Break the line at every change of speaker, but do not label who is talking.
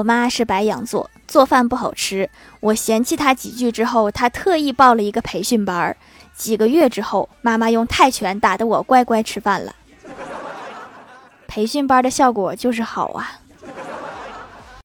我妈是白羊座，做饭不好吃，我嫌弃她几句之后，她特意报了一个培训班儿。几个月之后，妈妈用泰拳打得我乖乖吃饭了。培训班的效果就是好啊。